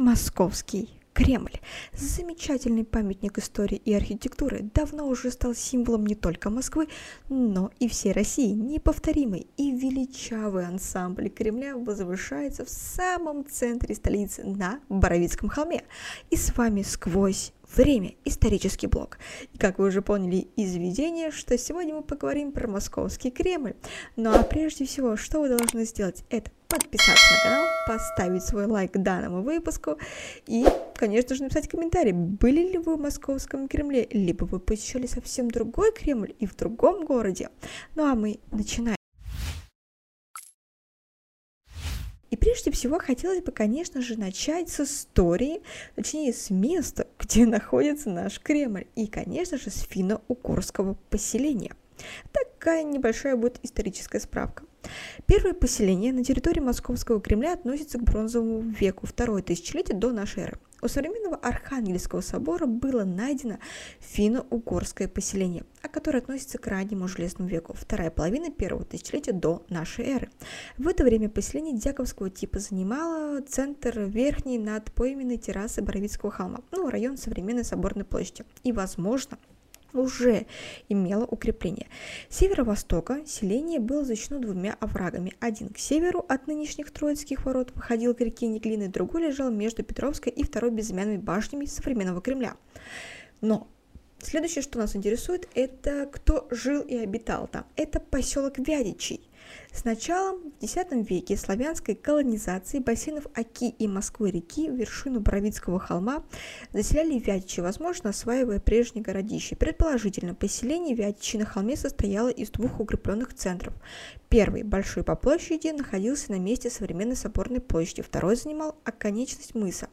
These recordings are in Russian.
Московский Кремль, замечательный памятник истории и архитектуры, давно уже стал символом не только Москвы, но и всей России. Неповторимый и величавый ансамбль Кремля возвышается в самом центре столицы на Боровицком холме. И с вами сквозь время, исторический блок. И как вы уже поняли из видения, что сегодня мы поговорим про Московский Кремль. Ну а прежде всего, что вы должны сделать, это подписаться на канал, поставить свой лайк данному выпуску и, конечно же, написать комментарий, были ли вы в Московском Кремле, либо вы посещали совсем другой Кремль и в другом городе. Ну а мы начинаем. И прежде всего хотелось бы, конечно же, начать с истории, точнее с места, где находится наш Кремль, и, конечно же, с финно-угорского поселения. Такая небольшая будет историческая справка. Первое поселение на территории Московского Кремля относится к бронзовому веку, второе тысячелетие до нашей эры. У современного Архангельского собора было найдено финно-угорское поселение, а которое относится к раннему Железному веку, вторая половина первого тысячелетия до нашей эры. В это время поселение дьяковского типа занимало центр верхней над пойменной террасы Боровицкого холма, ну, район современной Соборной площади. И, возможно, уже имело укрепление. Северо-востока селение было защищено двумя оврагами. Один к северу от нынешних Троицких ворот выходил к реке Неглины, другой лежал между Петровской и второй безымянными башнями современного Кремля. Но Следующее, что нас интересует, это кто жил и обитал там. Это поселок Вядичий. С началом в X веке славянской колонизации бассейнов Оки и Москвы-реки вершину Боровицкого холма заселяли вятичи, возможно, осваивая прежние городища. Предположительно, поселение вятичи на холме состояло из двух укрепленных центров. Первый, большой по площади, находился на месте современной соборной площади, второй занимал оконечность мыса.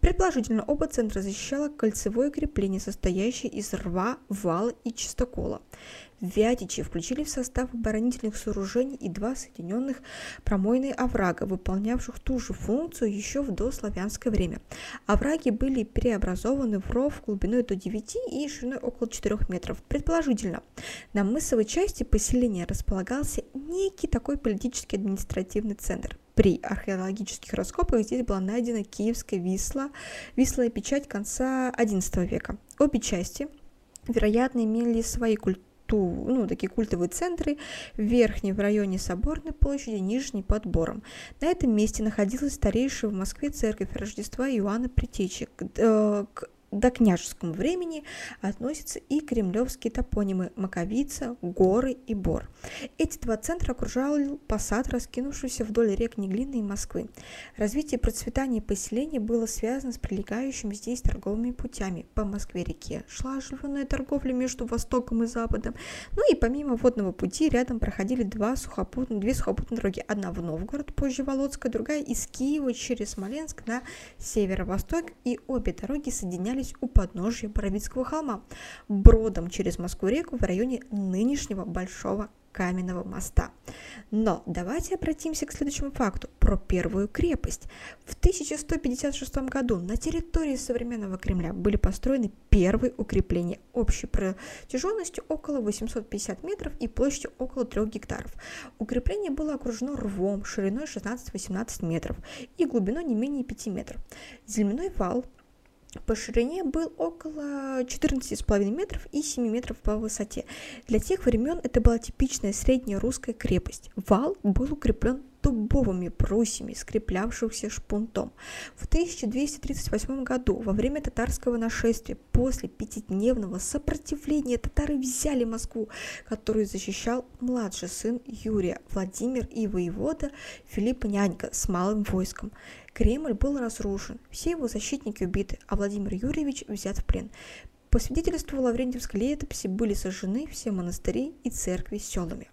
Предположительно, оба центра защищало кольцевое крепление, состоящее из рва, вала и чистокола. Вятичи включили в состав оборонительных сооружений и два соединенных промойные оврага, выполнявших ту же функцию еще в дославянское время. Овраги были преобразованы в ров глубиной до 9 и шириной около 4 метров. Предположительно, на мысовой части поселения располагался некий такой политический административный центр. При археологических раскопках здесь была найдена киевская висла, вислая печать конца XI века. Обе части вероятно, имели свои культуры ту, ну, такие культовые центры, верхний в районе Соборной площади, нижний под Бором. На этом месте находилась старейшая в Москве церковь Рождества Иоанна Притечи. К, э, до княжескому времени относятся и кремлевские топонимы Маковица, Горы и Бор. Эти два центра окружал посад, раскинувшийся вдоль рек Неглины и Москвы. Развитие и процветание поселения было связано с прилегающими здесь торговыми путями. По Москве-реке шла оживленная торговля между Востоком и Западом. Ну и помимо водного пути рядом проходили два сухопутные, две сухопутные дороги. Одна в Новгород, позже Володская, другая из Киева через Смоленск на северо-восток. И обе дороги соединяли находились у подножия Боровицкого холма, бродом через Москву-реку в районе нынешнего Большого каменного моста. Но давайте обратимся к следующему факту про первую крепость. В 1156 году на территории современного Кремля были построены первые укрепления общей протяженностью около 850 метров и площадью около 3 гектаров. Укрепление было окружено рвом шириной 16-18 метров и глубиной не менее 5 метров. Земляной вал по ширине был около 14,5 метров и 7 метров по высоте. Для тех времен это была типичная средняя русская крепость. Вал был укреплен дубовыми брусьями, скреплявшихся шпунтом. В 1238 году, во время татарского нашествия, после пятидневного сопротивления, татары взяли Москву, которую защищал младший сын Юрия, Владимир и воевода Филиппа Нянька с малым войском. Кремль был разрушен, все его защитники убиты, а Владимир Юрьевич взят в плен. По свидетельству Лаврентьевской летописи были сожжены все монастыри и церкви селами.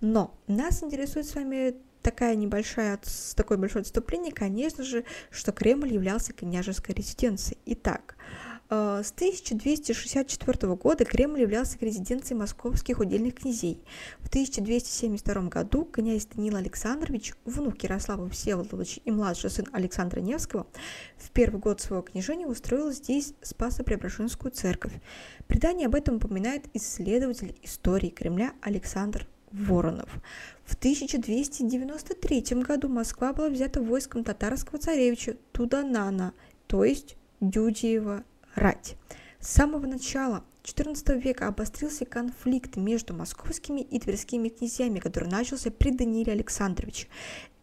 Но нас интересует с вами такая небольшая, такое большое отступление, конечно же, что Кремль являлся княжеской резиденцией. Итак, э, с 1264 года Кремль являлся резиденцией московских удельных князей. В 1272 году князь Даниил Александрович, внук Ярослава Всеволодовича и младший сын Александра Невского, в первый год своего княжения устроил здесь Спасо-Преображенскую церковь. Предание об этом упоминает исследователь истории Кремля Александр Воронов. В 1293 году Москва была взята войском татарского царевича Туданана, то есть Дюдиева рать. С самого начала XIV века обострился конфликт между московскими и тверскими князьями, который начался при Данииле Александровиче.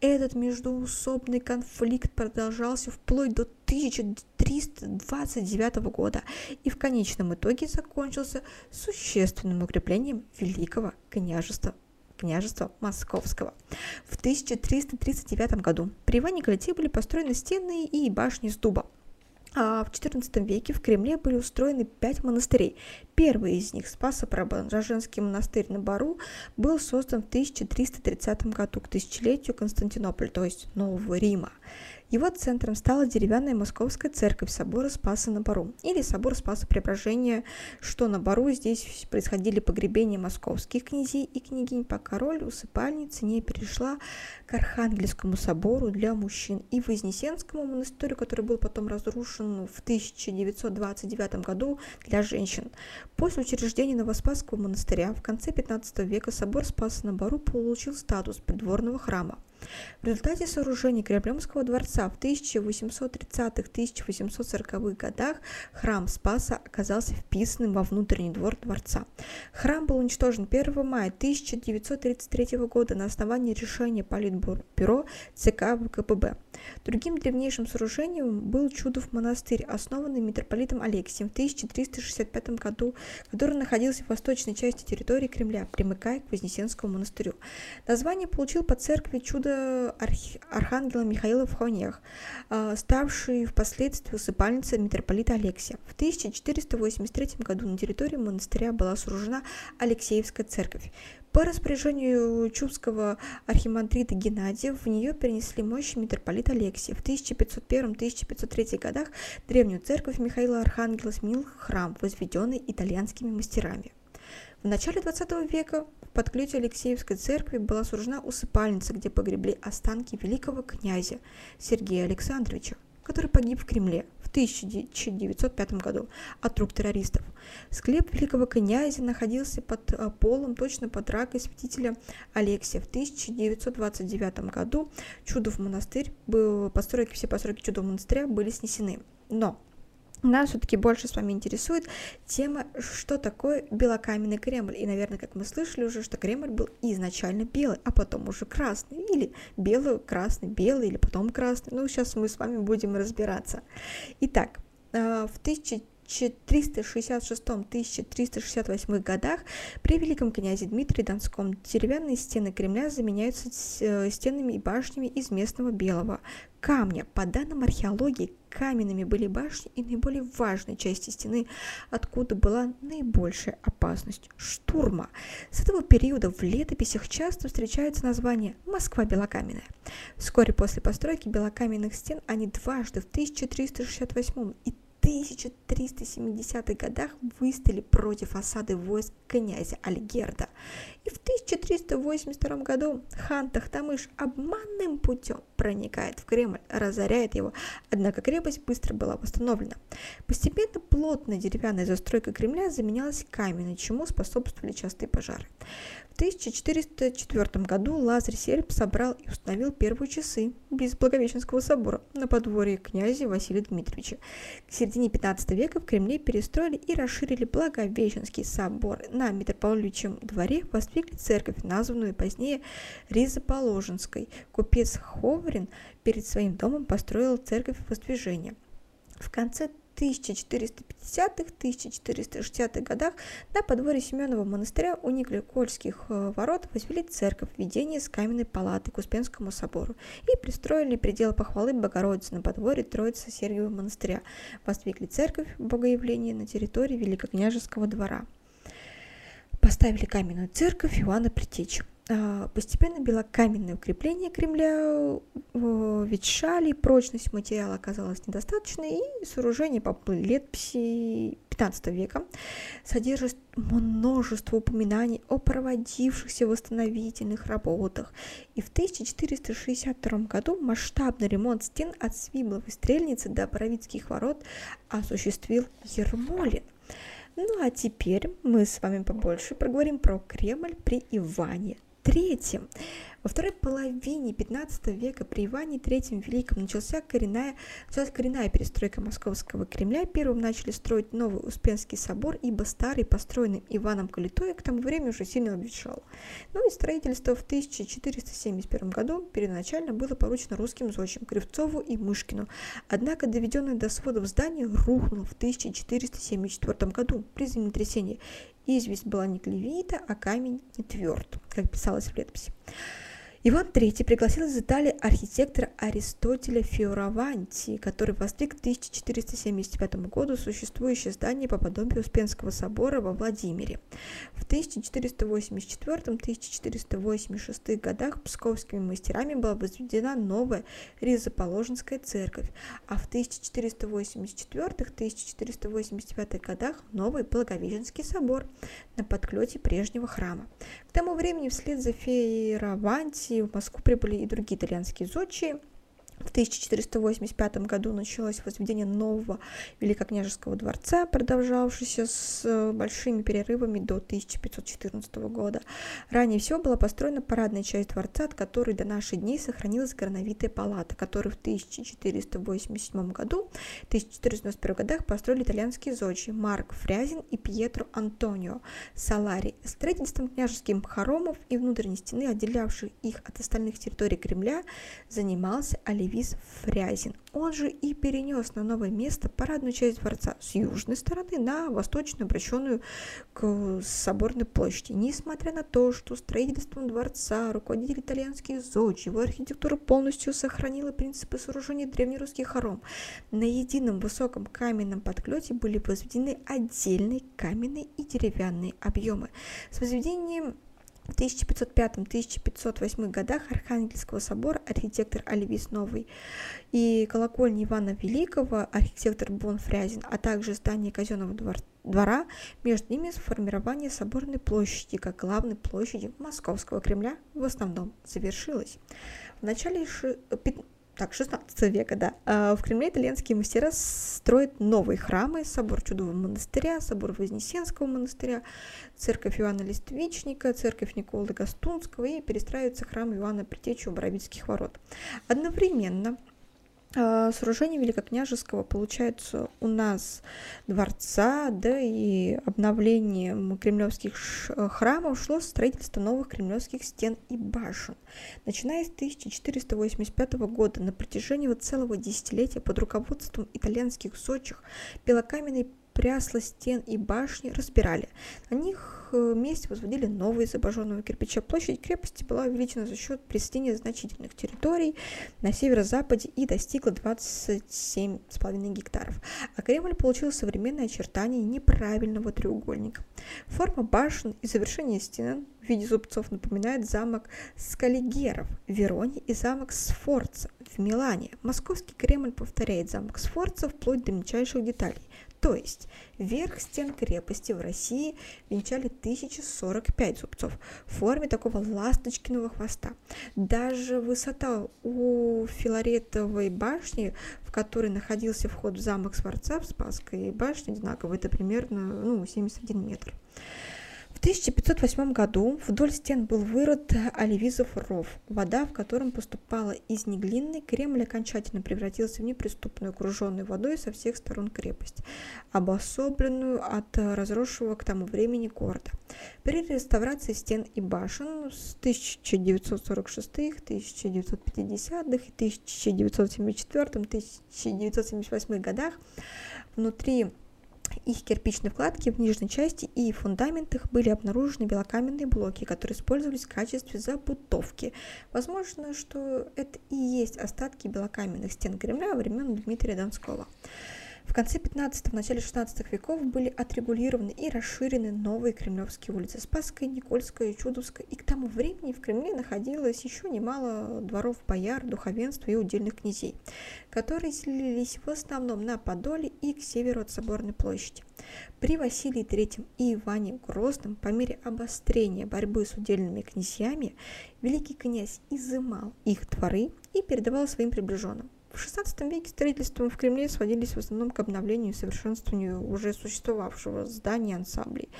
Этот междуусобный конфликт продолжался вплоть до 1329 года и в конечном итоге закончился существенным укреплением Великого княжества княжества Московского. В 1339 году при Иване Галите были построены стены и башни с дуба. А в XIV веке в Кремле были устроены пять монастырей. Первый из них, Спасо-Преображенский монастырь на Бару, был создан в 1330 году к тысячелетию Константинополя, то есть Нового Рима. Его центром стала деревянная московская церковь собора Спаса на Бару, или собор Спаса Преображения, что на Бару здесь происходили погребения московских князей и княгинь, пока роль усыпальницы не перешла к Архангельскому собору для мужчин и Вознесенскому монастырю, который был потом разрушен в 1929 году для женщин. После учреждения Новоспасского монастыря в конце 15 века собор Спаса на Бару получил статус придворного храма. В результате сооружения Кремлевского дворца в 1830-1840-х годах храм Спаса оказался вписанным во внутренний двор дворца. Храм был уничтожен 1 мая 1933 года на основании решения Политбюро ЦК ВКПБ. Другим древнейшим сооружением был Чудов монастырь, основанный митрополитом Алексием в 1365 году, который находился в восточной части территории Кремля, примыкая к Вознесенскому монастырю. Название получил по церкви Чудо Архангела Михаила в Хонях, а, ставший впоследствии усыпальницей митрополита Алексия. В 1483 году на территории монастыря была сооружена Алексеевская церковь. По распоряжению Чубского архимандрита Геннадия в нее перенесли мощи митрополита Алексия. В 1501-1503 годах древнюю церковь Михаила Архангела сменил храм, возведенный итальянскими мастерами. В начале XX века в подклете Алексеевской церкви была сооружена усыпальница, где погребли останки великого князя Сергея Александровича, который погиб в Кремле 1905 году от рук террористов. Склеп великого князя находился под э, полом точно под ракой святителя Алексия. В 1929 году Чудов монастырь был, постройки, все постройки Чудов монастыря были снесены. Но нас все-таки больше с вами интересует тема, что такое белокаменный Кремль. И, наверное, как мы слышали уже, что Кремль был изначально белый, а потом уже красный. Или белый, красный, белый, или потом красный. Ну, сейчас мы с вами будем разбираться. Итак, э, в 1366-1368 годах при великом князе Дмитрии Донском деревянные стены Кремля заменяются э, стенами и башнями из местного белого камня. По данным археологии, каменными были башни и наиболее важной части стены, откуда была наибольшая опасность штурма. С этого периода в летописях часто встречается название «Москва белокаменная». Вскоре после постройки белокаменных стен они дважды в 1368 и 1370-х годах выстояли против осады войск князя Альгерда. И в 1382 году хан Тахтамыш обманным путем проникает в Кремль, разоряет его, однако крепость быстро была восстановлена. Постепенно плотная деревянная застройка Кремля заменялась каменной, чему способствовали частые пожары. В 1404 году Лазарь Серб собрал и установил первые часы близ Благовещенского собора на подворье князя Василия Дмитриевича. К середине 15 века в Кремле перестроили и расширили Благовещенский собор. На Митрополичьем дворе воздвигли церковь, названную позднее Ризоположенской. Купец Ховрин перед своим домом построил церковь воздвижения. В конце 1450-1460-х годах на подворье Семенова монастыря у Николькольских э, ворот возвели церковь введение с каменной палаты к Успенскому собору и пристроили предел похвалы Богородицы на подворье Троицы Сергиева монастыря. Воздвигли церковь Богоявления на территории Великокняжеского двора. Поставили каменную церковь Иоанна Притечи. А, постепенно белокаменное укрепление Кремля ветшали, прочность материала оказалась недостаточной, и сооружение по летописи 15 века содержит множество упоминаний о проводившихся восстановительных работах. И в 1462 году масштабный ремонт стен от Свибловой стрельницы до Боровицких ворот осуществил Ермолин. Ну а теперь мы с вами побольше проговорим про Кремль при Иване Третьим, во второй половине 15 века при Иване III Великом начался коренная, началась коренная перестройка Московского Кремля. Первым начали строить новый Успенский собор, ибо старый, построенный Иваном Калитой, к тому времени уже сильно обветшал. Ну и строительство в 1471 году первоначально было поручено русским зодчим Кривцову и Мышкину. Однако доведенное до сводов здание рухнуло в 1474 году при землетрясении. Известь была не клевита, а камень не тверд, как писалось в летописи. Иван III пригласил из Италии архитектора Аристотеля Фиораванти, который воздвиг к 1475 году существующее здание по подобию Успенского собора во Владимире. В 1484-1486 годах псковскими мастерами была возведена новая Ризоположенская церковь, а в 1484-1485 годах новый Благовещенский собор на подклете прежнего храма. К тому времени вслед за Фиораванти В Москву прибыли и другие итальянские зодчие – в 1485 году началось возведение нового Великокняжеского дворца, продолжавшегося с э, большими перерывами до 1514 года. Ранее всего была построена парадная часть дворца, от которой до наших дней сохранилась грановитая палата, которую в 1487 году, 1491 годах построили итальянские зодчие Марк Фрязин и Пьетро Антонио Салари. Строительством княжеских хоромов и внутренней стены, отделявших их от остальных территорий Кремля, занимался Оливий Левис Фрязин. Он же и перенес на новое место парадную часть дворца с южной стороны на восточную, обращенную к соборной площади. Несмотря на то, что строительством дворца руководитель итальянских зодчий, его архитектура полностью сохранила принципы сооружения древнерусских хором, на едином высоком каменном подклете были возведены отдельные каменные и деревянные объемы. С возведением в 1505-1508 годах Архангельского собора архитектор Оливис Новый и колокольни Ивана Великого архитектор Бон Фрязин, а также здание казенного двора, между ними сформирование соборной площади как главной площади Московского Кремля в основном завершилось. В начале так, 16 века, да. А, в Кремле итальянские мастера строят новые храмы, собор Чудового монастыря, собор Вознесенского монастыря, церковь Иоанна Листвичника, церковь Николы Гастунского и перестраивается храм Иоанна Притечи у Боровицких ворот. Одновременно а, сооружение Великокняжеского получается у нас дворца, да и обновлением кремлевских э, храмов шло строительство новых кремлевских стен и башен. Начиная с 1485 года на протяжении целого десятилетия под руководством итальянских зодчих белокаменный прясла стен и башни разбирали. На них месте возводили новые из обожженного кирпича. Площадь крепости была увеличена за счет присоединения значительных территорий на северо-западе и достигла 27,5 гектаров. А Кремль получил современное очертание неправильного треугольника. Форма башен и завершение стен в виде зубцов напоминает замок Скалигеров в Вероне и замок Сфорца в Милане. Московский Кремль повторяет замок Сфорца вплоть до мельчайших деталей. То есть верх стен крепости в России венчали 1045 зубцов в форме такого ласточкиного хвоста. Даже высота у Филаретовой башни, в которой находился вход в замок Сварца в Спасской башне, одинаково, это примерно ну, 71 метр. В 1508 году вдоль стен был вырыт Оливизов ров, вода в котором поступала из неглинной, Кремль окончательно превратился в неприступную, окруженную водой со всех сторон крепость, обособленную от разросшего к тому времени города. При реставрации стен и башен с 1946, 1950 и 1974-1978 годах внутри их кирпичной вкладки в нижней части и фундаментах были обнаружены белокаменные блоки, которые использовались в качестве забутовки. Возможно, что это и есть остатки белокаменных стен Кремля времен Дмитрия Донского. В конце 15 начале 16 веков были отрегулированы и расширены новые кремлевские улицы Спасская, Никольская, Чудовская, и к тому времени в Кремле находилось еще немало дворов бояр, духовенства и удельных князей, которые селились в основном на Подоле и к северу от Соборной площади. При Василии III и Иване Грозном по мере обострения борьбы с удельными князьями великий князь изымал их дворы и передавал своим приближенным. В XVI веке строительством в Кремле сводились в основном к обновлению и совершенствованию уже существовавшего здания ансамблей.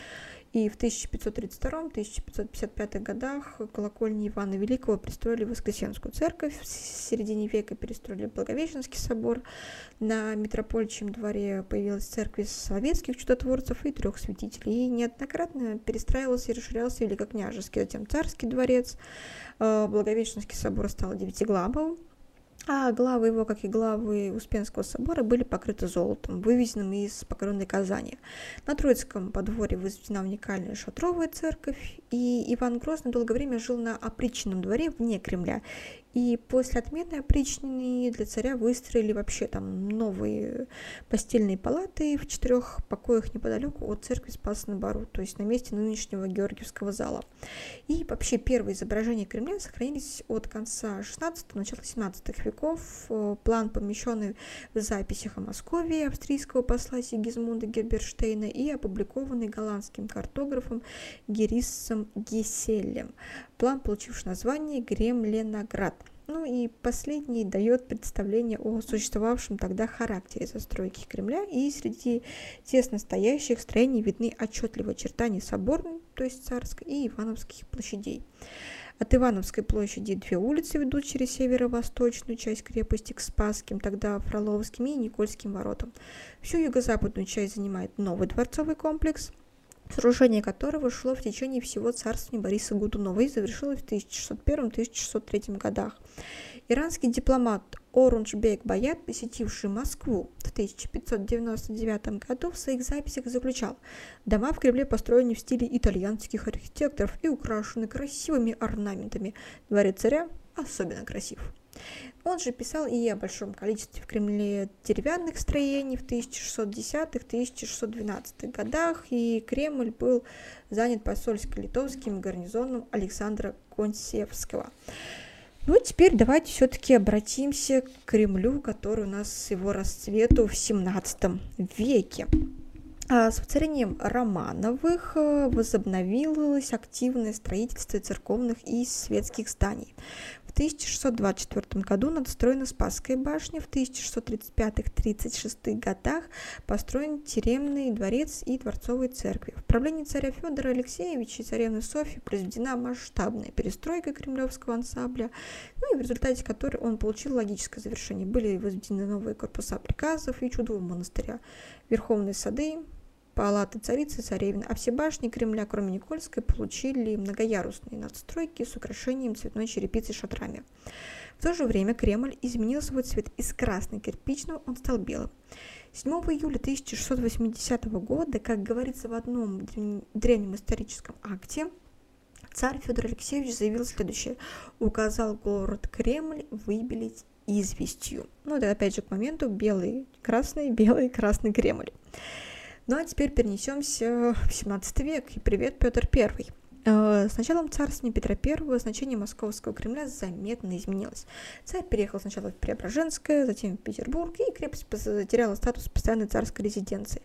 И в 1532-1555 годах колокольни Ивана Великого пристроили Воскресенскую церковь, в середине века перестроили Благовещенский собор, на Митропольчьем дворе появилась церковь советских чудотворцев и трех святителей, и неоднократно перестраивался и расширялся Великокняжеский, затем Царский дворец, э, Благовещенский собор стал девятиглавым, а главы его, как и главы Успенского собора, были покрыты золотом, вывезенным из покоренной Казани. На Троицком подворье возведена уникальная шатровая церковь, и Иван Грозный долгое время жил на опричном дворе вне Кремля, и после отмены опричнины для царя выстроили вообще там новые постельные палаты в четырех покоях неподалеку от церкви Спаса на Бару, то есть на месте нынешнего Георгиевского зала. И вообще первые изображения Кремля сохранились от конца 16 начала 17 веков. План, помещенный в записях о Москве австрийского посла Сигизмунда Герберштейна и опубликованный голландским картографом Гериссом Геселем. План, получивший название Гремленоград. Ну и последний дает представление о существовавшем тогда характере застройки Кремля, и среди тесно стоящих строений видны отчетливые очертания соборной, то есть царской, и Ивановских площадей. От Ивановской площади две улицы ведут через северо-восточную часть крепости к Спасским, тогда Фроловским и Никольским воротам. Всю юго-западную часть занимает новый дворцовый комплекс – сооружение которого шло в течение всего царствования Бориса Годунова и завершилось в 1601-1603 годах. Иранский дипломат Орунжбек Баят, посетивший Москву в 1599 году, в своих записях заключал «Дома в Кремле построены в стиле итальянских архитекторов и украшены красивыми орнаментами. Дворец царя особенно красив». Он же писал и о большом количестве в Кремле деревянных строений в 1610-1612 годах, и Кремль был занят посольско-литовским гарнизоном Александра Консевского. Ну, теперь давайте все-таки обратимся к Кремлю, который у нас с его расцвету в 17 веке. А с воцарением Романовых э, возобновилось активное строительство церковных и светских зданий. 1624 году надстроена Спасская башня, в 1635-36 годах построен тюремный дворец и дворцовые церкви. В правлении царя Федора Алексеевича и царевны Софьи произведена масштабная перестройка кремлевского ансамбля, ну и в результате которой он получил логическое завершение. Были возведены новые корпуса приказов и чудового монастыря, верховные сады, палаты царицы царевны, а все башни Кремля, кроме Никольской, получили многоярусные надстройки с украшением цветной черепицы и шатрами. В то же время Кремль изменил свой цвет из красно-кирпичного, он стал белым. 7 июля 1680 года, как говорится в одном древнем историческом акте, царь Федор Алексеевич заявил следующее. Указал город Кремль выбелить известью. Ну, это опять же к моменту белый, красный, белый, красный Кремль. Ну а теперь перенесемся в 17 век. И привет, Петр I. Э, с началом царствования Петра I значение Московского Кремля заметно изменилось. Царь переехал сначала в Преображенское, затем в Петербург, и крепость потеряла статус постоянной царской резиденции.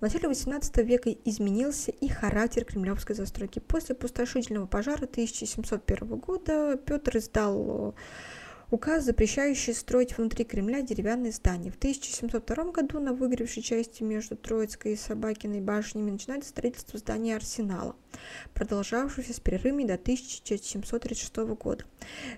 В начале XVIII века изменился и характер кремлевской застройки. После пустошительного пожара 1701 года Петр издал указ, запрещающий строить внутри Кремля деревянные здания. В 1702 году на выгоревшей части между Троицкой и Собакиной башнями начинается строительство здания Арсенала, продолжавшегося с перерывами до 1736 года.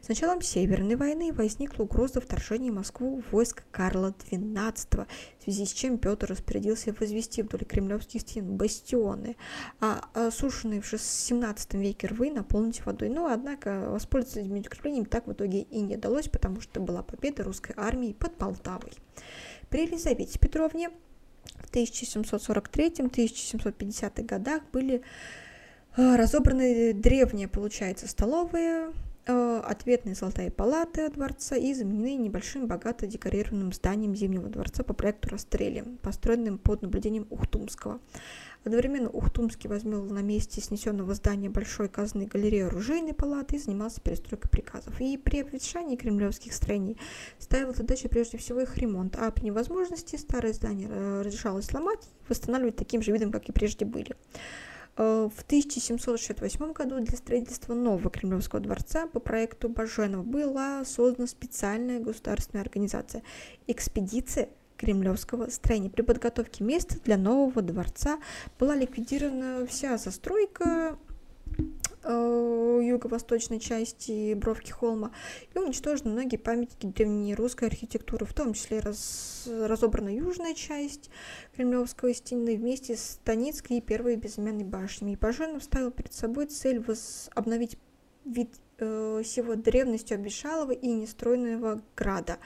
С началом Северной войны возникла угроза вторжения в Москву войск Карла XII, в связи с чем Петр распорядился возвести вдоль кремлевских стен бастионы, а осушенные в XVII веке рвы наполнить водой. Но, однако, воспользоваться этими укреплениями так в итоге и не удалось, потому что была победа русской армии под Полтавой. При Елизавете Петровне в 1743-1750 годах были разобраны древние, получается, столовые, Э, ответные золотые палаты дворца и заменены небольшим богато декорированным зданием Зимнего дворца по проекту Растрели, построенным под наблюдением Ухтумского. Одновременно Ухтумский возмел на месте снесенного здания большой казны галерею оружейной палаты и занимался перестройкой приказов. И при обветшании кремлевских строений ставил задачу прежде всего их ремонт, а при невозможности старое здание э, разрешалось сломать и восстанавливать таким же видом, как и прежде были. Э, в 1768 году для строительства нового Кремлевского дворца по проекту Баженова была создана специальная государственная организация – экспедиция кремлевского строения. При подготовке места для нового дворца была ликвидирована вся застройка юго-восточной части Бровки холма и уничтожены многие памятники древнерусской архитектуры, в том числе раз, разобрана южная часть Кремлевского стены вместе с Станицкой и первой безымянной башней. И Пожарнов ставил перед собой цель обновить вид э, всего древностью обещалого и нестройного града.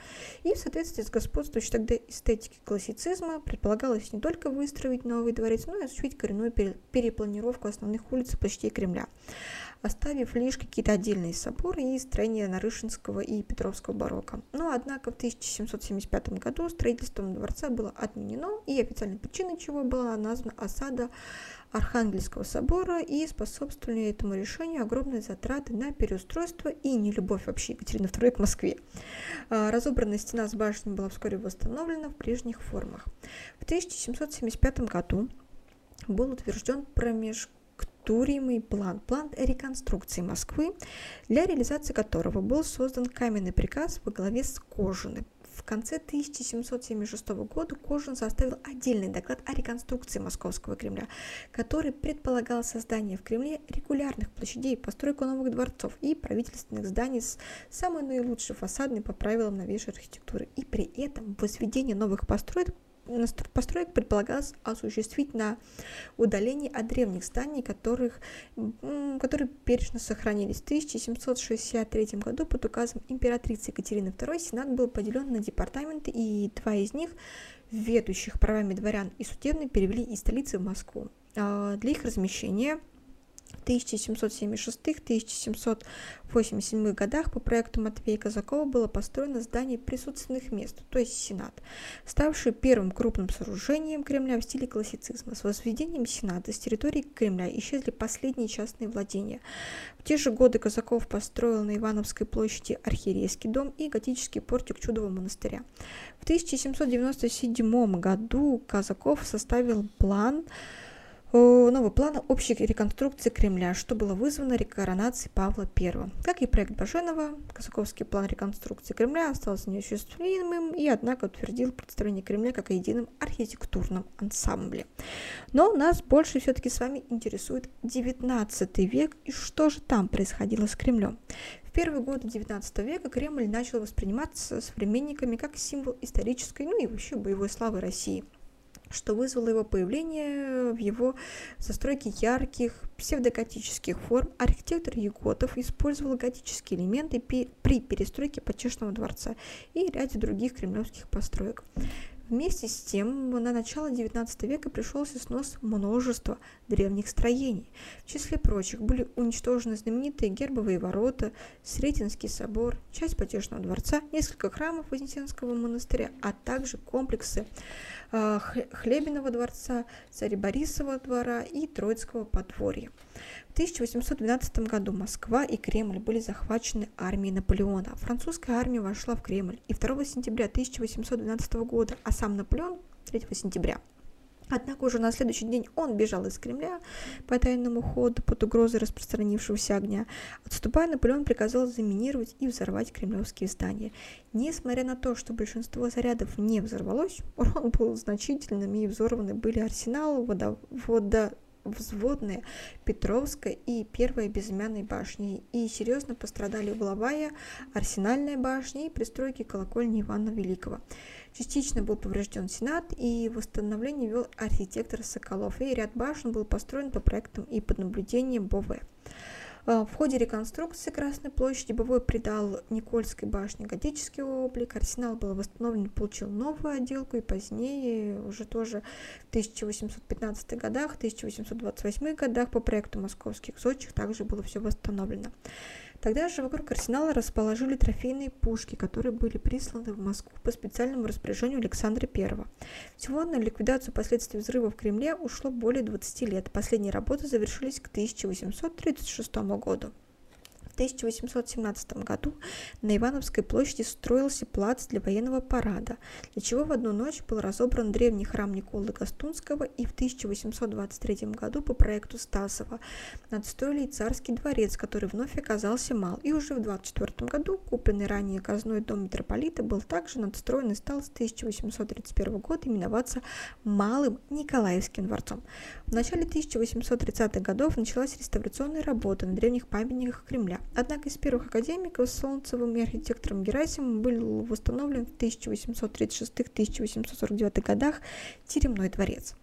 И в соответствии с господствующей тогда эстетикой классицизма предполагалось не только выстроить новый дворец, но и осуществить коренную перепланировку основных улиц и площадей Кремля, оставив лишь какие-то отдельные соборы и строения Нарышинского и Петровского барокко. Но, однако, в 1775 году строительством дворца было отменено, и официальной причиной чего была названа осада Архангельского собора и способствовали этому решению огромные затраты на переустройство и нелюбовь вообще Екатерины II к Москве. А, разобранная стена с башней была вскоре восстановлена в прежних формах. В 1775 году был утвержден промежктуримый план, план реконструкции Москвы, для реализации которого был создан каменный приказ во главе с Кожиным. В конце 1776 года Кожин составил отдельный доклад о реконструкции Московского Кремля, который предполагал создание в Кремле регулярных площадей, постройку новых дворцов и правительственных зданий с самой наилучшей фасадной по правилам новейшей архитектуры. И при этом возведение новых построек построек предполагалось осуществить на удалении от древних зданий, которых, которые бережно сохранились. В 1763 году под указом императрицы Екатерины II Сенат был поделен на департаменты, и два из них, ведущих правами дворян и судебных, перевели из столицы в Москву. А, для их размещения – 1776-1787 годах по проекту Матвея Казакова было построено здание присутственных мест, то есть Сенат, ставший первым крупным сооружением Кремля в стиле классицизма. С возведением Сената с территории Кремля исчезли последние частные владения. В те же годы Казаков построил на Ивановской площади архиерейский дом и готический портик Чудового монастыря. В 1797 году Казаков составил план новый план общей реконструкции Кремля, что было вызвано рекоронацией Павла I. Как и проект Баженова, Казаковский план реконструкции Кремля остался неосуществимым и, однако, утвердил представление Кремля как о едином архитектурном ансамбле. Но нас больше все-таки с вами интересует 19 век и что же там происходило с Кремлем. В первые годы XIX века Кремль начал восприниматься современниками как символ исторической, ну и вообще боевой славы России – что вызвало его появление в его застройке ярких псевдоготических форм. Архитектор Еготов использовал готические элементы при перестройке Потешного дворца и ряде других кремлевских построек. Вместе с тем, на начало XIX века пришелся снос множества древних строений. В числе прочих были уничтожены знаменитые гербовые ворота, Сретенский собор, часть Потешного дворца, несколько храмов Вознесенского монастыря, а также комплексы э, Хлебиного дворца, Царя Борисова двора и Троицкого подворья. В 1812 году Москва и Кремль были захвачены армией Наполеона. Французская армия вошла в Кремль, и 2 сентября 1812 года, а сам Наполеон 3 сентября Однако уже на следующий день он бежал из Кремля по тайному ходу под угрозой распространившегося огня. Отступая, Наполеон приказал заминировать и взорвать кремлевские здания. Несмотря на то, что большинство зарядов не взорвалось, урон был значительным и взорваны были арсенал, водо, водо, взводные Петровская и первая безымянной башни, и серьезно пострадали угловая, арсенальная башня и пристройки колокольни Ивана Великого. Частично был поврежден Сенат, и восстановление вел архитектор Соколов, и ряд башен был построен по проектам и под наблюдением Бове. А, в ходе реконструкции Красной площади Бовой придал Никольской башне готический облик, арсенал был восстановлен, получил новую отделку, и позднее, уже тоже в 1815 годах, 1828 годах по проекту московских зодчих также было все восстановлено. Тогда же вокруг арсенала расположили трофейные пушки, которые были присланы в Москву по специальному распоряжению Александра I. Всего на ликвидацию последствий взрыва в Кремле ушло более 20 лет. Последние работы завершились к 1836 году. В 1817 году на Ивановской площади строился плац для военного парада, для чего в одну ночь был разобран древний храм Николы Гастунского, и в 1823 году по проекту Стасова надстроили царский дворец, который вновь оказался мал, и уже в 1824 году купленный ранее казной дом митрополита был также надстроен и стал с 1831 года именоваться Малым Николаевским дворцом. В начале 1830-х годов началась реставрационная работа на древних памятниках Кремля. Однако из первых академиков Солнцевым и архитектором Герасимом был восстановлен в 1836-1849 годах Теремной дворец.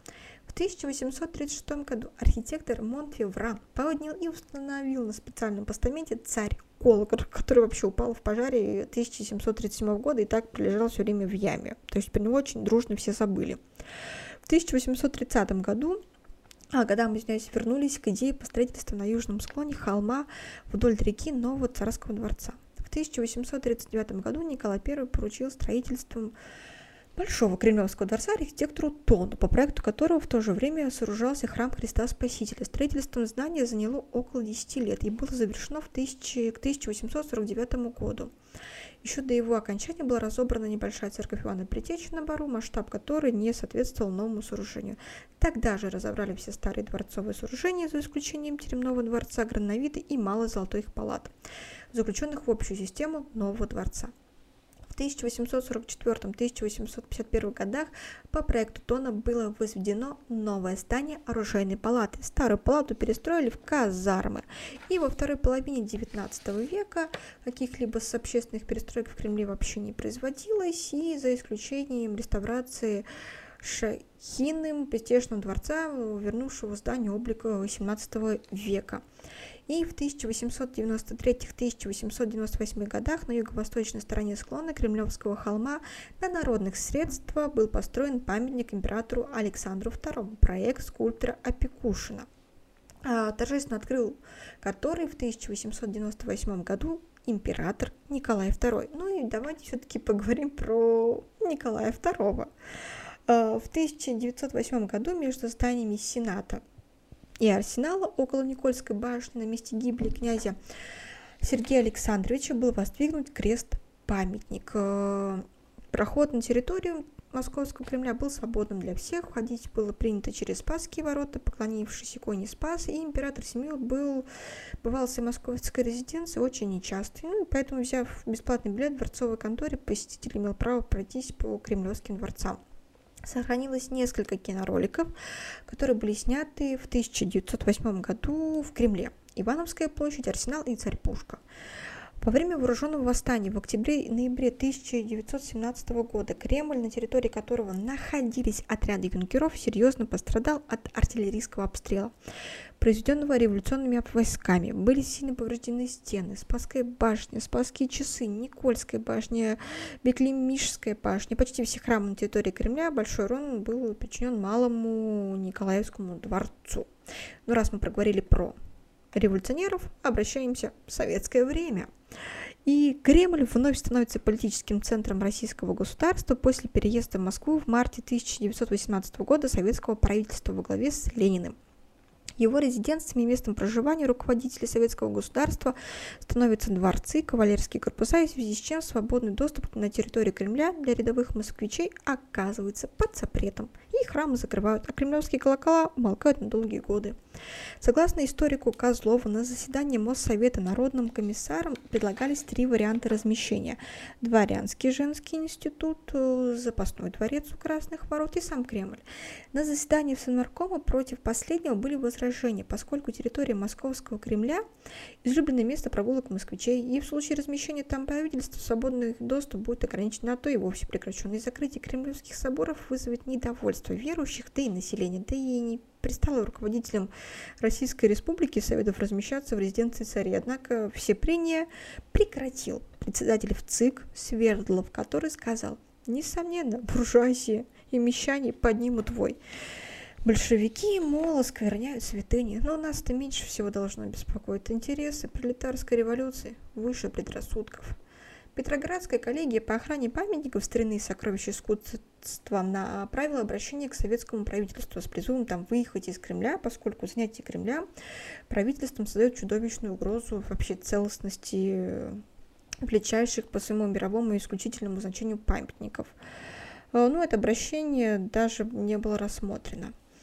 В 1836 году архитектор Монфевран поднял и установил на специальном постаменте царь Колокор, который вообще упал в пожаре 1737 года и так пролежал все время в яме. То есть про него очень дружно все забыли. В 1830 году а когда мы, извиняюсь, вернулись к идее построительства на южном склоне холма вдоль реки Нового Царского дворца. В 1839 году Николай I поручил строительством Большого Кремлевского дворца архитектору Тону, по проекту которого в то же время сооружался храм Христа Спасителя. Строительством здания заняло около 10 лет и было завершено в 1000, к 1849 году. Еще до его окончания была разобрана небольшая церковь Ивана Притечи на Бару, масштаб которой не соответствовал новому сооружению. Тогда же разобрали все старые дворцовые сооружения, за исключением Теремного дворца, Грановиды и Малой Золотых палат, заключенных в общую систему нового дворца. 1844-1851 годах по проекту Тона было возведено новое здание оружейной палаты. Старую палату перестроили в казармы. И во второй половине XIX века каких-либо общественных перестроек в Кремле вообще не производилось, и за исключением реставрации Шахиным Пестешного дворца, вернувшего зданию облика XVIII века. И в 1893-1898 годах на юго-восточной стороне склона Кремлевского холма на народных средствах был построен памятник императору Александру II, проект скульптора Опекушина. А, торжественно открыл который в 1898 году император Николай II. Ну и давайте все-таки поговорим про Николая II. А, в 1908 году между зданиями Сената и Арсенала около Никольской башни на месте гибели князя Сергея Александровича был воздвигнут крест-памятник. Э, проход на территорию Московского Кремля был свободным для всех. Входить было принято через Спасские ворота, поклонившись иконе Спаса, и император Семил был, бывал в московской резиденции очень нечасто. Ну, поэтому, взяв бесплатный билет в дворцовой конторе, посетитель имел право пройтись по кремлевским дворцам. Сохранилось несколько кинороликов, которые были сняты в 1908 году в Кремле. Ивановская площадь, Арсенал и Царь Пушка. Во время вооруженного восстания в октябре и ноябре 1917 года Кремль, на территории которого находились отряды юнкеров, серьезно пострадал от артиллерийского обстрела произведенного революционными войсками. Были сильно повреждены стены, Спасская башня, Спасские часы, Никольская башня, Беклемишская башня. Почти все храмы на территории Кремля Большой Рон был подчинен малому Николаевскому дворцу. Ну, раз мы проговорили про революционеров, обращаемся в советское время. И Кремль вновь становится политическим центром российского государства после переезда в Москву в марте 1918 года советского правительства во главе с Лениным. Его резиденциями и местом проживания руководителей советского государства становятся дворцы, кавалерские корпуса, и в связи с чем свободный доступ на территорию Кремля для рядовых москвичей оказывается под запретом. И храмы закрывают, а кремлевские колокола умолкают на долгие годы. Согласно историку Козлову, на заседании Моссовета народным комиссаром предлагались три варианта размещения. Дворянский женский институт, э, запасной дворец у Красных ворот и сам Кремль. На заседании в Совнаркома против последнего были возражения возражение, поскольку территория Московского Кремля – излюбленное место прогулок москвичей, и в случае размещения там правительства свободный доступ будет ограничен, а то и вовсе прекращен. И закрытие кремлевских соборов вызовет недовольство верующих, да и населения, да и не пристало руководителям Российской Республики Советов размещаться в резиденции царя. Однако все прения прекратил председатель ЦИК Свердлов, который сказал, несомненно, буржуазия и мещане поднимут вой. Большевики, мол, оскверняют святыни, но нас-то меньше всего должно беспокоить интересы пролетарской революции выше предрассудков. Петроградская коллегия по охране памятников старины и сокровищ искусства направила обращение к советскому правительству с призывом там выехать из Кремля, поскольку занятие Кремля правительством создает чудовищную угрозу вообще целостности величайших по своему мировому и исключительному значению памятников. Э, ну, это обращение даже не было рассмотрено.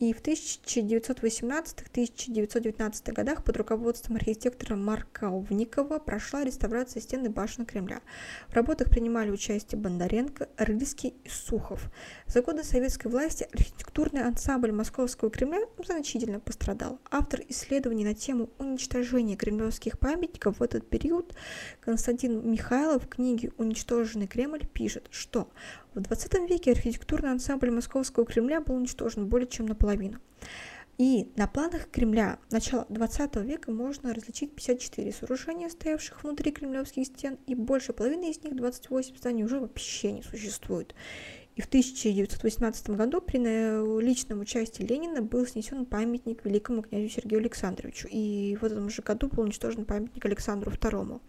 И в 1918-1919 годах под руководством архитектора Марка Овникова прошла реставрация стены башни Кремля. В работах принимали участие Бондаренко, Рыльский и Сухов. За годы советской власти архитектурный ансамбль Московского Кремля значительно пострадал. Автор исследований на тему уничтожения кремлевских памятников в этот период Константин Михайлов в книге «Уничтоженный Кремль» пишет, что в 20 веке архитектурный ансамбль Московского Кремля был уничтожен более чем наполовину. И на планах Кремля начала 20 века можно различить 54 сооружения, стоявших внутри кремлевских стен, и больше половины из них, 28 зданий, уже вообще не существует. И в 1918 году при личном участии Ленина был снесен памятник великому князю Сергею Александровичу, и в этом же году был уничтожен памятник Александру II.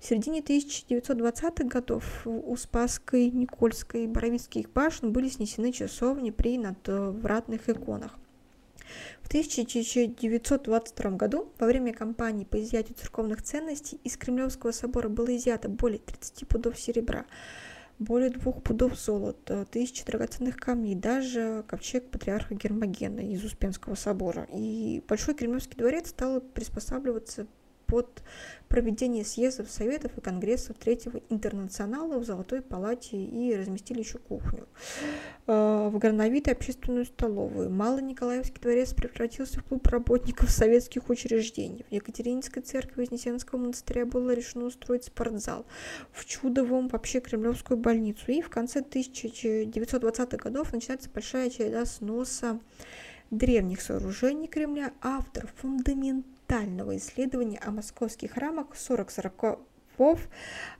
В середине 1920-х годов у Спасской, Никольской и Боровицких башен были снесены часовни при надвратных иконах. В 1922 году во время кампании по изъятию церковных ценностей из Кремлевского собора было изъято более 30 пудов серебра, более двух пудов золота, тысячи драгоценных камней, даже ковчег патриарха Гермогена из Успенского собора. И Большой Кремлевский дворец стал приспосабливаться под проведение съездов, советов и конгрессов Третьего интернационала в Золотой палате и разместили еще кухню. А, в Грановитой общественную столовую. Малый Николаевский дворец превратился в клуб работников советских учреждений. В Екатерининской церкви Вознесенского монастыря было решено устроить спортзал. В Чудовом вообще кремлевскую больницу. И в конце 1920-х годов начинается большая череда сноса древних сооружений Кремля. Автор фундаментальный детального исследования о московских храмах 40-40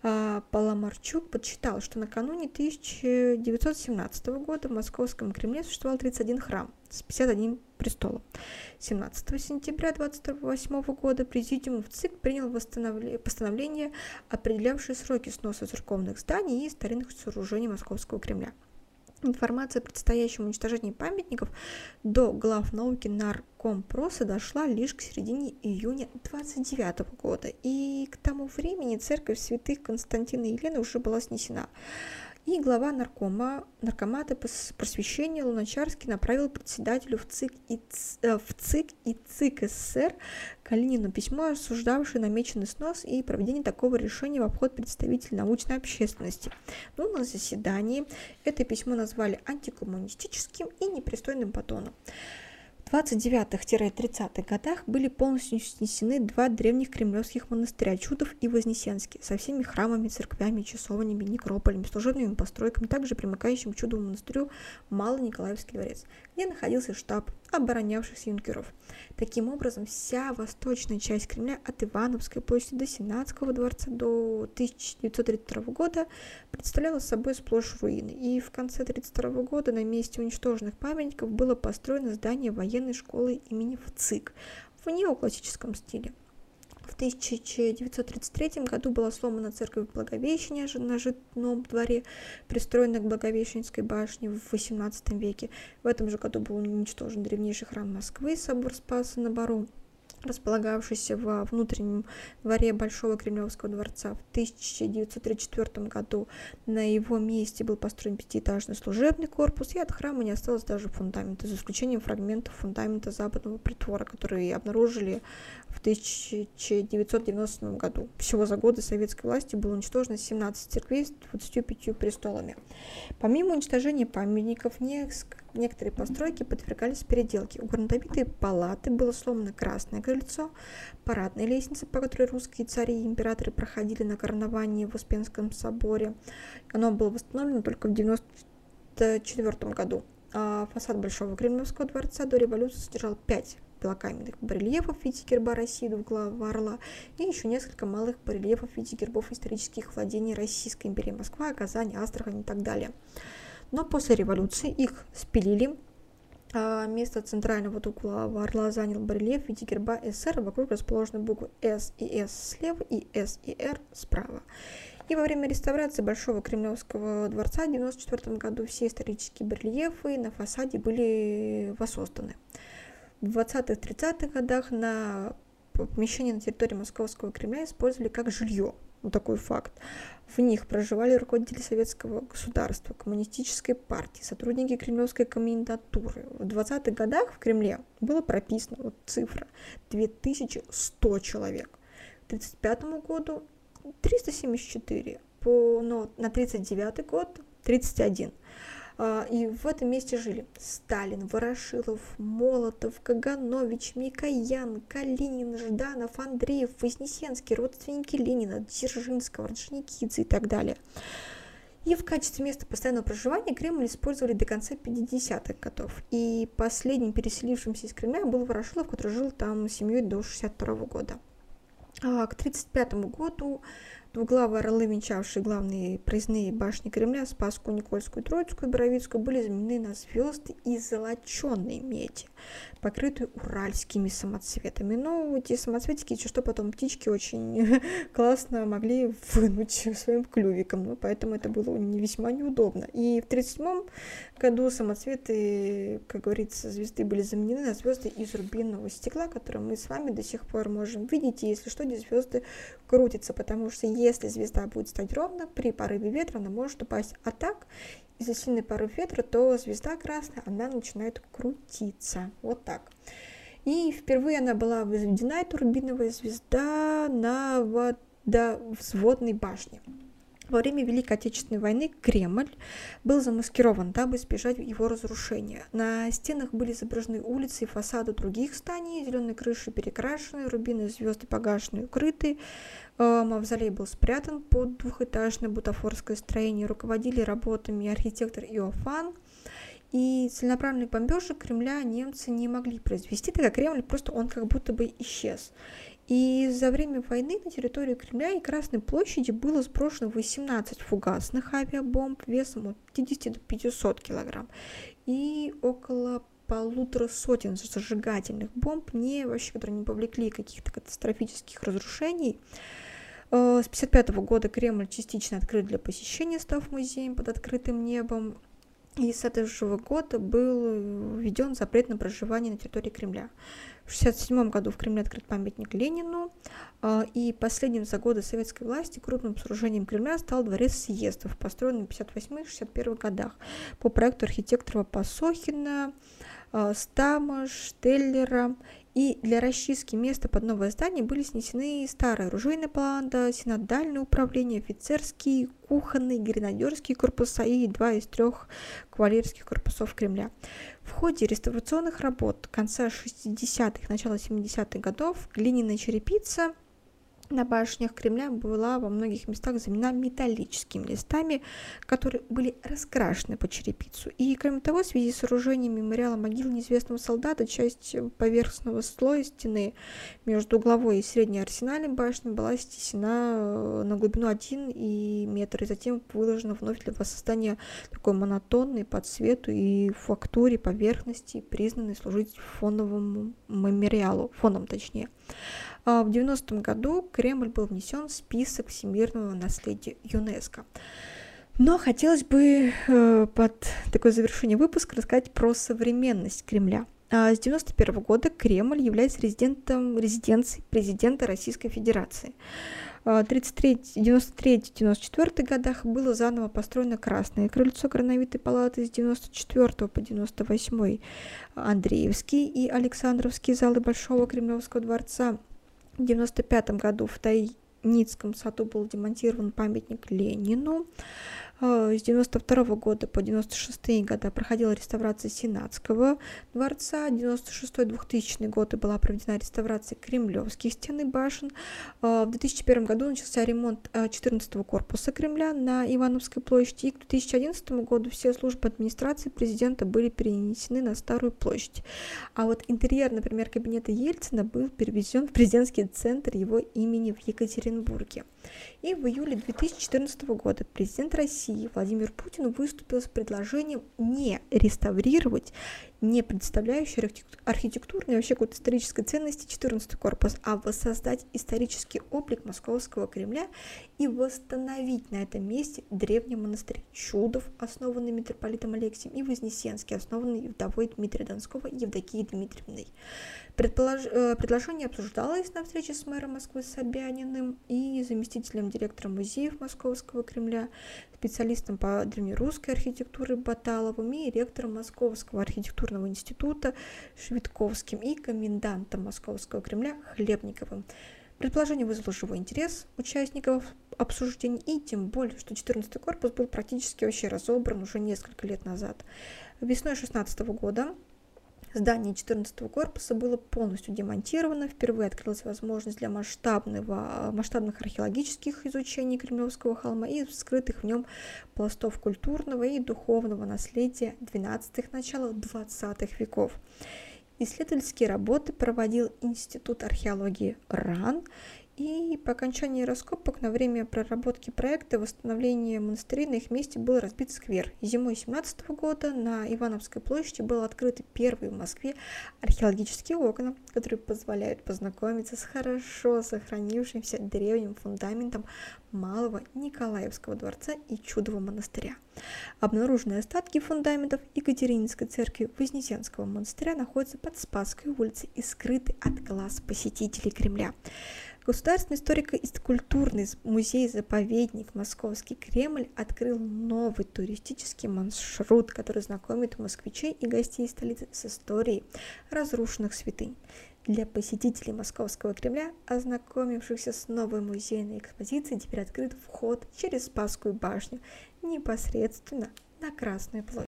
а, Паламарчук подсчитал, что накануне 1917 года в Московском Кремле существовал 31 храм с 51 престолом. 17 сентября 1928 года Президиум в ЦИК принял постановление, определявшее сроки сноса церковных зданий и старинных сооружений Московского Кремля. Информация о предстоящем уничтожении памятников до глав науки Наркомпроса дошла лишь к середине июня 29 года, и к тому времени церковь святых Константина и Елены уже была снесена. И глава наркома, наркомата просвещения Луначарский направил председателю в ЦИК и, э, в ЦИК и ЦИК СССР Калинину письмо, осуждавшее намеченный снос и проведение такого решения в обход представителей научной общественности. Но на заседании это письмо назвали антикоммунистическим и непристойным по тону. 29-30-х годах были полностью снесены два древних кремлевских монастыря Чудов и Вознесенский со всеми храмами, церквями, часовнями, некрополями, служебными постройками, также примыкающим к Чудовому монастырю Малый Николаевский дворец, где находился штаб оборонявшихся юнкеров. Таким образом, вся восточная часть Кремля от Ивановской площади до Сенатского дворца до 1932 года представляла собой сплошь руины, и в конце 1932 года на месте уничтоженных памятников было построено здание военной школы имени ВЦИК в неоклассическом стиле. В 1933 году была сломана церковь Благовещения на Житном дворе, пристроенная к Благовещенской башне в XVIII веке. В этом же году был уничтожен древнейший храм Москвы, собор Спаса на Бару располагавшийся во внутреннем дворе Большого Кремлевского дворца. В 1934 году на его месте был построен пятиэтажный служебный корпус, и от храма не осталось даже фундамента, за исключением фрагментов фундамента западного притвора, которые обнаружили в 1990 году. Всего за годы советской власти было уничтожено 17 церквей с 25 престолами. Помимо уничтожения памятников, некоторые постройки подвергались переделке. У грунтовитой палаты было сломано красное крыльцо, парадная лестница, по которой русские цари и императоры проходили на коронование в Успенском соборе. Оно было восстановлено только в 1994 году. А фасад Большого Кремлевского дворца до революции содержал пять белокаменных барельефов в виде герба России двуглавого орла и еще несколько малых барельефов в виде гербов исторических владений Российской империи Москва, Казань, Астрахань и так далее. Но после революции их спилили, а место центрального двуглавого орла занял барельеф в виде герба СССР, вокруг расположены буквы С и С слева и С и Р справа. И во время реставрации Большого Кремлевского дворца в 1994 году все исторические барельефы на фасаде были воссозданы. В 20-30-х годах на помещение на территории Московского Кремля использовали как жилье. Вот такой факт. В них проживали руководители советского государства, коммунистической партии, сотрудники кремлевской комендатуры. В 20-х годах в Кремле было прописано, вот цифра, 2100 человек. К 1935 году 374, по, но на 1939 год 31. А, и в этом месте жили Сталин, Ворошилов, Молотов, Каганович, Микоян, Калинин, Жданов, Андреев, Вознесенский, родственники Ленина, Дзержинского, Орджоникидзе и так далее. И в качестве места постоянного проживания Кремль использовали до конца 50-х годов. И последним переселившимся из Кремля был Ворошилов, который жил там с семьей до 62 года. А к 1935 году Двуглавые орлы, венчавшие главные проездные башни Кремля, Спасскую, Никольскую, Троицкую и Боровицкую, были заменены на звезды из золоченной меди, покрытые уральскими самоцветами. Но эти самоцветики, если что, потом птички очень классно могли вынуть своим клювиком, ну, поэтому это было не весьма неудобно. И в 1937 году самоцветы, как говорится, звезды были заменены на звезды из рубинового стекла, которые мы с вами до сих пор можем видеть, и если что, эти звезды крутятся, потому что если звезда будет стать ровно, при порыве ветра она может упасть. А так, если сильный порыв ветра, то звезда красная, она начинает крутиться. Вот так. И впервые она была возведена, эта рубиновая звезда, на водовзводной башне. Во время Великой Отечественной войны Кремль был замаскирован, дабы избежать его разрушения. На стенах были изображены улицы и фасады других зданий, зеленые крыши перекрашены, рубины звезды погашены и укрыты. Э, мавзолей был спрятан под двухэтажное бутафорское строение. Руководили работами архитектор Иофан. И целенаправленный бомбежи Кремля немцы не могли произвести, так как Кремль просто он как будто бы исчез. И за время войны на территорию Кремля и Красной площади было сброшено 18 фугасных авиабомб весом от 50 до 500 килограмм и около полутора сотен зажигательных бомб, не, вообще, которые не повлекли каких-то катастрофических разрушений. Э, с 1955 года Кремль частично открыт для посещения, став музеем под открытым небом. И с этого же года был введен запрет на проживание на территории Кремля. В 1967 году в Кремле открыт памятник Ленину, а, и последним за годы советской власти крупным сооружением Кремля стал дворец съездов, построенный в 1958-1961 годах по проекту архитектора Пасохина, Стама, Штеллера и для расчистки места под новое здание были снесены старая оружейная паланда, синодальное управление, офицерские, кухонные, гренадерские корпуса и два из трех кавалерийских корпусов Кремля. В ходе реставрационных работ конца 60-х, начала 70-х годов глиняная черепица – на башнях Кремля была во многих местах заменена металлическими листами, которые были раскрашены по черепицу. И, кроме того, в связи с сооружением мемориала могил неизвестного солдата, часть поверхностного слоя стены между угловой и средней арсенальной башней была стесена э, на глубину 1 и метр, и затем выложена вновь для воссоздания такой монотонной по цвету и фактуре поверхности, признанной служить фоновому мемориалу, фоном точнее. А в 90-м году Кремль был внесен в список всемирного наследия ЮНЕСКО. Но хотелось бы э, под такое завершение выпуска рассказать про современность Кремля. А с 91 года Кремль является резидентом, резиденцией президента Российской Федерации. В 93-94 годах было заново построено Красное крыльцо Грановитой палаты с 94 по 98 Андреевский и Александровский залы Большого Кремлевского дворца в 1995 году в Тайницком саду был демонтирован памятник Ленину. Э, с 92 года по 96 года проходила реставрация Сенатского дворца. 96-2000 годы была проведена реставрация Кремлевских стен и башен. Э, в 2001 году начался ремонт 14 э, корпуса Кремля на Ивановской площади. И к 2011 году все службы администрации президента были перенесены на Старую площадь. А вот интерьер, например, кабинета Ельцина был перевезен в президентский центр его имени в Екатеринбурге. И в июле 2014 года президент России Владимир Путин выступил с предложением не реставрировать не представляющий архитектурной вообще какой-то исторической ценности 14 корпус, а воссоздать исторический облик Московского Кремля и восстановить на этом месте древний монастырь Чудов, основанный митрополитом Алексием, и Вознесенский, основанный вдовой Дмитрия Донского Евдокией Дмитриевной. Предполож... Э, предложение обсуждалось на встрече с мэром Москвы Собяниным и заместителем директора музеев Московского Кремля, специалистом по древнерусской архитектуре Баталовым и ректором Московского архитектурного института Швидковским и комендантом Московского Кремля Хлебниковым. Предположение вызвало живой интерес участников обсуждений, и тем более, что 14 корпус был практически вообще разобран уже несколько лет назад. Весной 16 года Здание 14 корпуса было полностью демонтировано. Впервые открылась возможность для масштабного, масштабных археологических изучений Кремлевского холма и скрытых в нем пластов культурного и духовного наследия 12-х, начала 20-х веков. Исследовательские работы проводил Институт археологии РАН и по окончании раскопок на время проработки проекта восстановления монастырей на их месте был разбит сквер. Зимой 17 года на Ивановской площади был открыты первые в Москве археологические окна, которые позволяют познакомиться с хорошо сохранившимся древним фундаментом Малого Николаевского дворца и Чудового монастыря. Обнаруженные остатки фундаментов Екатерининской церкви Вознесенского монастыря находятся под Спасской улицей и скрыты от глаз посетителей Кремля. Государственный историко-культурный музей-заповедник Московский Кремль открыл новый туристический маршрут, который знакомит москвичей и гостей столицы с историей разрушенных святынь. Для посетителей Московского Кремля, ознакомившихся с новой музейной экспозицией, теперь открыт вход через Спасскую башню непосредственно на Красную площадь.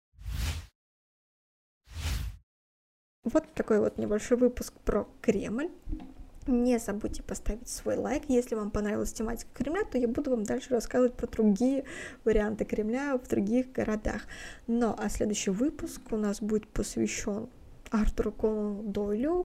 Вот такой вот небольшой выпуск про Кремль. Не забудьте поставить свой лайк. Если вам понравилась тематика Кремля, то я буду вам дальше рассказывать про другие варианты Кремля в других городах. Но а следующий выпуск у нас будет посвящен Артуру Конану Дойлю,